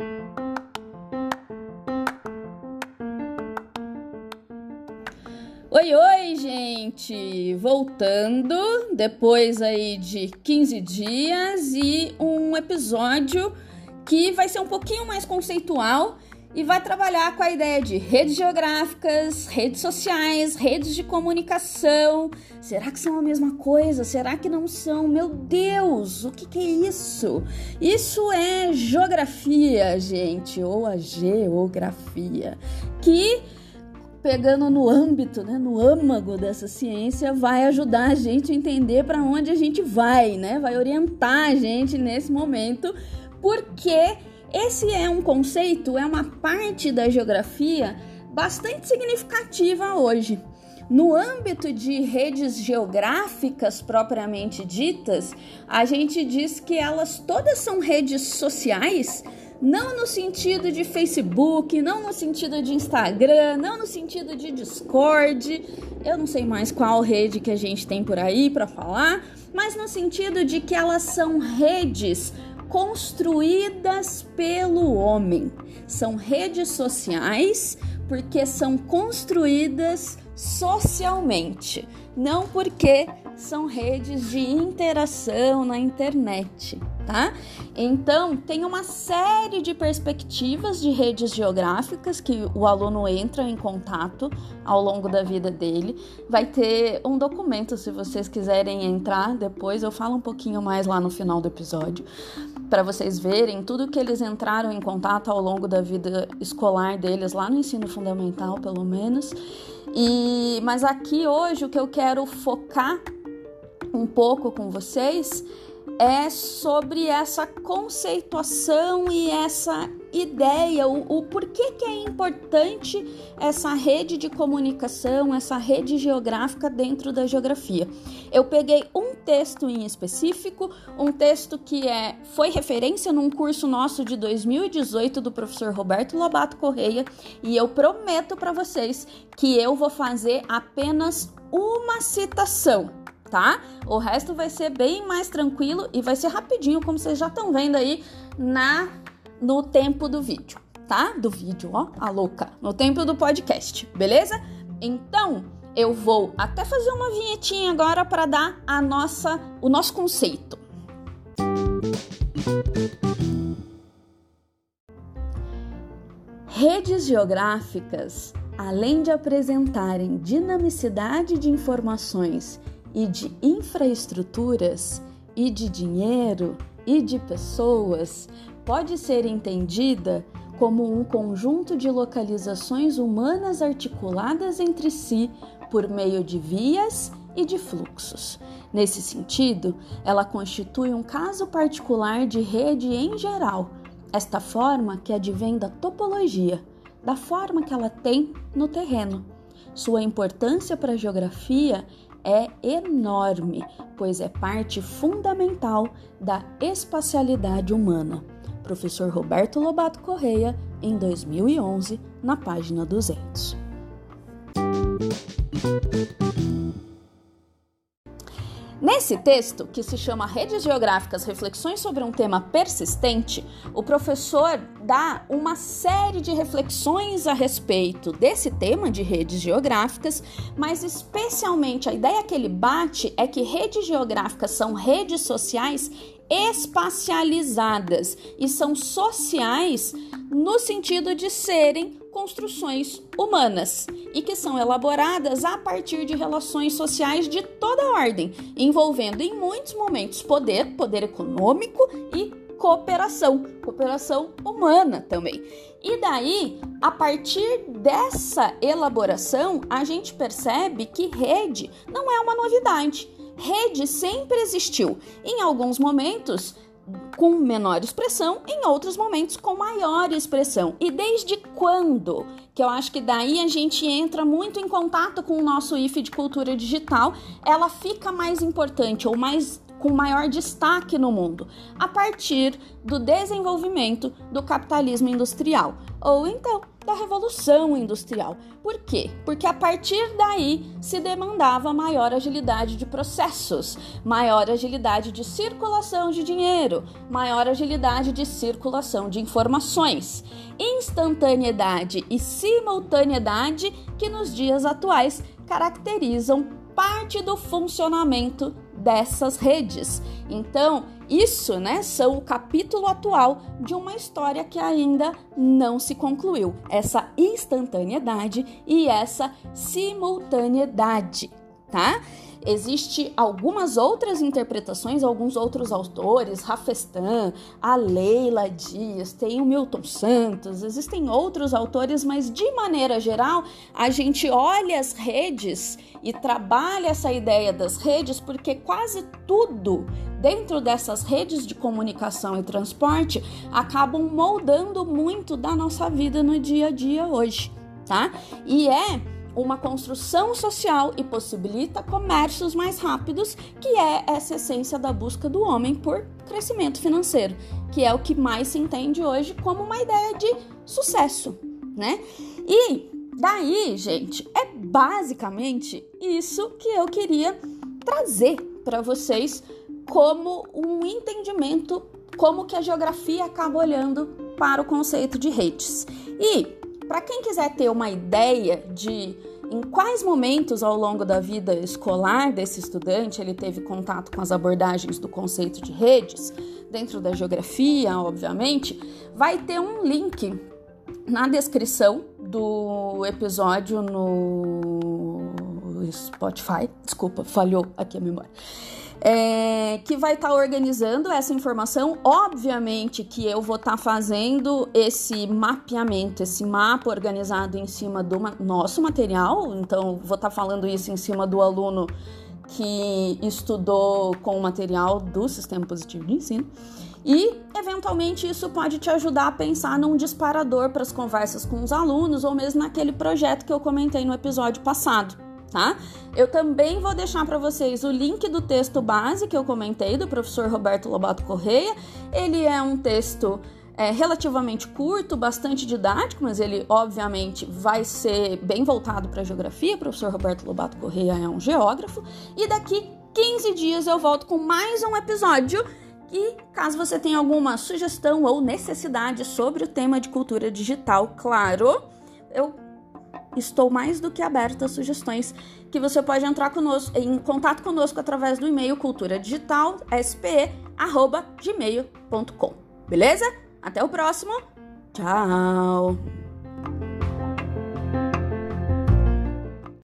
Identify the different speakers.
Speaker 1: Oi, oi, gente! Voltando depois aí de 15 dias e um episódio que vai ser um pouquinho mais conceitual e vai trabalhar com a ideia de redes geográficas, redes sociais, redes de comunicação. Será que são a mesma coisa? Será que não são? Meu Deus, o que, que é isso? Isso é geografia, gente, ou a geografia, que pegando no âmbito, né, no âmago dessa ciência, vai ajudar a gente a entender para onde a gente vai, né? Vai orientar a gente nesse momento, porque esse é um conceito, é uma parte da geografia bastante significativa hoje. No âmbito de redes geográficas propriamente ditas, a gente diz que elas todas são redes sociais não no sentido de Facebook, não no sentido de Instagram, não no sentido de Discord. Eu não sei mais qual rede que a gente tem por aí para falar, mas no sentido de que elas são redes construídas pelo homem. São redes sociais porque são construídas socialmente, não porque são redes de interação na internet tá? Então, tem uma série de perspectivas de redes geográficas que o aluno entra em contato ao longo da vida dele. Vai ter um documento, se vocês quiserem entrar depois, eu falo um pouquinho mais lá no final do episódio, para vocês verem tudo que eles entraram em contato ao longo da vida escolar deles, lá no ensino fundamental, pelo menos. E mas aqui hoje o que eu quero focar um pouco com vocês é sobre essa conceituação e essa ideia, o, o porquê que é importante essa rede de comunicação, essa rede geográfica dentro da geografia. Eu peguei um texto em específico, um texto que é, foi referência num curso nosso de 2018 do professor Roberto Lobato Correia, e eu prometo para vocês que eu vou fazer apenas uma citação tá? O resto vai ser bem mais tranquilo e vai ser rapidinho, como vocês já estão vendo aí na no tempo do vídeo, tá? Do vídeo, ó, a louca, no tempo do podcast, beleza? Então, eu vou até fazer uma vinhetinha agora para dar a nossa o nosso conceito. Redes geográficas, além de apresentarem dinamicidade de informações e de infraestruturas e de dinheiro e de pessoas pode ser entendida como um conjunto de localizações humanas articuladas entre si por meio de vias e de fluxos. Nesse sentido, ela constitui um caso particular de rede em geral, esta forma que advém da topologia, da forma que ela tem no terreno. Sua importância para a geografia é enorme, pois é parte fundamental da espacialidade humana. Professor Roberto Lobato Correia, em 2011, na página 200. Nesse texto, que se chama Redes Geográficas Reflexões sobre um tema persistente, o professor dá uma série de reflexões a respeito desse tema de redes geográficas, mas especialmente a ideia que ele bate é que redes geográficas são redes sociais espacializadas e são sociais no sentido de serem construções humanas e que são elaboradas a partir de relações sociais de toda ordem, envolvendo em muitos momentos poder, poder econômico e cooperação, cooperação humana também. E daí, a partir dessa elaboração, a gente percebe que rede não é uma novidade. Rede sempre existiu. Em alguns momentos, com menor expressão, em outros momentos com maior expressão. E desde quando? Que eu acho que daí a gente entra muito em contato com o nosso IFE de cultura digital, ela fica mais importante ou mais com maior destaque no mundo, a partir do desenvolvimento do capitalismo industrial, ou então da Revolução Industrial. Por quê? Porque a partir daí se demandava maior agilidade de processos, maior agilidade de circulação de dinheiro, maior agilidade de circulação de informações, instantaneidade e simultaneidade que nos dias atuais caracterizam parte do funcionamento dessas redes. Então, isso, né, são o capítulo atual de uma história que ainda não se concluiu. Essa instantaneidade e essa simultaneidade, tá? Existem algumas outras interpretações, alguns outros autores, Rafestan, a Leila Dias, tem o Milton Santos, existem outros autores, mas de maneira geral, a gente olha as redes e trabalha essa ideia das redes porque quase tudo dentro dessas redes de comunicação e transporte acabam moldando muito da nossa vida no dia a dia hoje, tá? E é uma construção social e possibilita comércios mais rápidos, que é essa essência da busca do homem por crescimento financeiro, que é o que mais se entende hoje como uma ideia de sucesso, né? E daí, gente, é basicamente isso que eu queria trazer para vocês como um entendimento como que a geografia acaba olhando para o conceito de redes. E para quem quiser ter uma ideia de em quais momentos ao longo da vida escolar desse estudante ele teve contato com as abordagens do conceito de redes, dentro da geografia, obviamente, vai ter um link na descrição do episódio no Spotify. Desculpa, falhou aqui a memória é, que vai estar tá organizando essa informação. Obviamente que eu vou estar tá fazendo esse mapeamento, esse mapa organizado em cima do nosso material. Então, vou estar tá falando isso em cima do aluno que estudou com o material do sistema positivo de ensino. E, eventualmente, isso pode te ajudar a pensar num disparador para as conversas com os alunos ou mesmo naquele projeto que eu comentei no episódio passado tá? Eu também vou deixar para vocês o link do texto base que eu comentei do professor Roberto Lobato Correia. Ele é um texto é, relativamente curto, bastante didático, mas ele obviamente vai ser bem voltado para geografia. O professor Roberto Lobato Correia é um geógrafo. E daqui 15 dias eu volto com mais um episódio. E caso você tenha alguma sugestão ou necessidade sobre o tema de cultura digital, claro, eu estou mais do que aberta a sugestões que você pode entrar conosco, em contato conosco através do e-mail cultura digital. Beleza? Até o próximo. Tchau.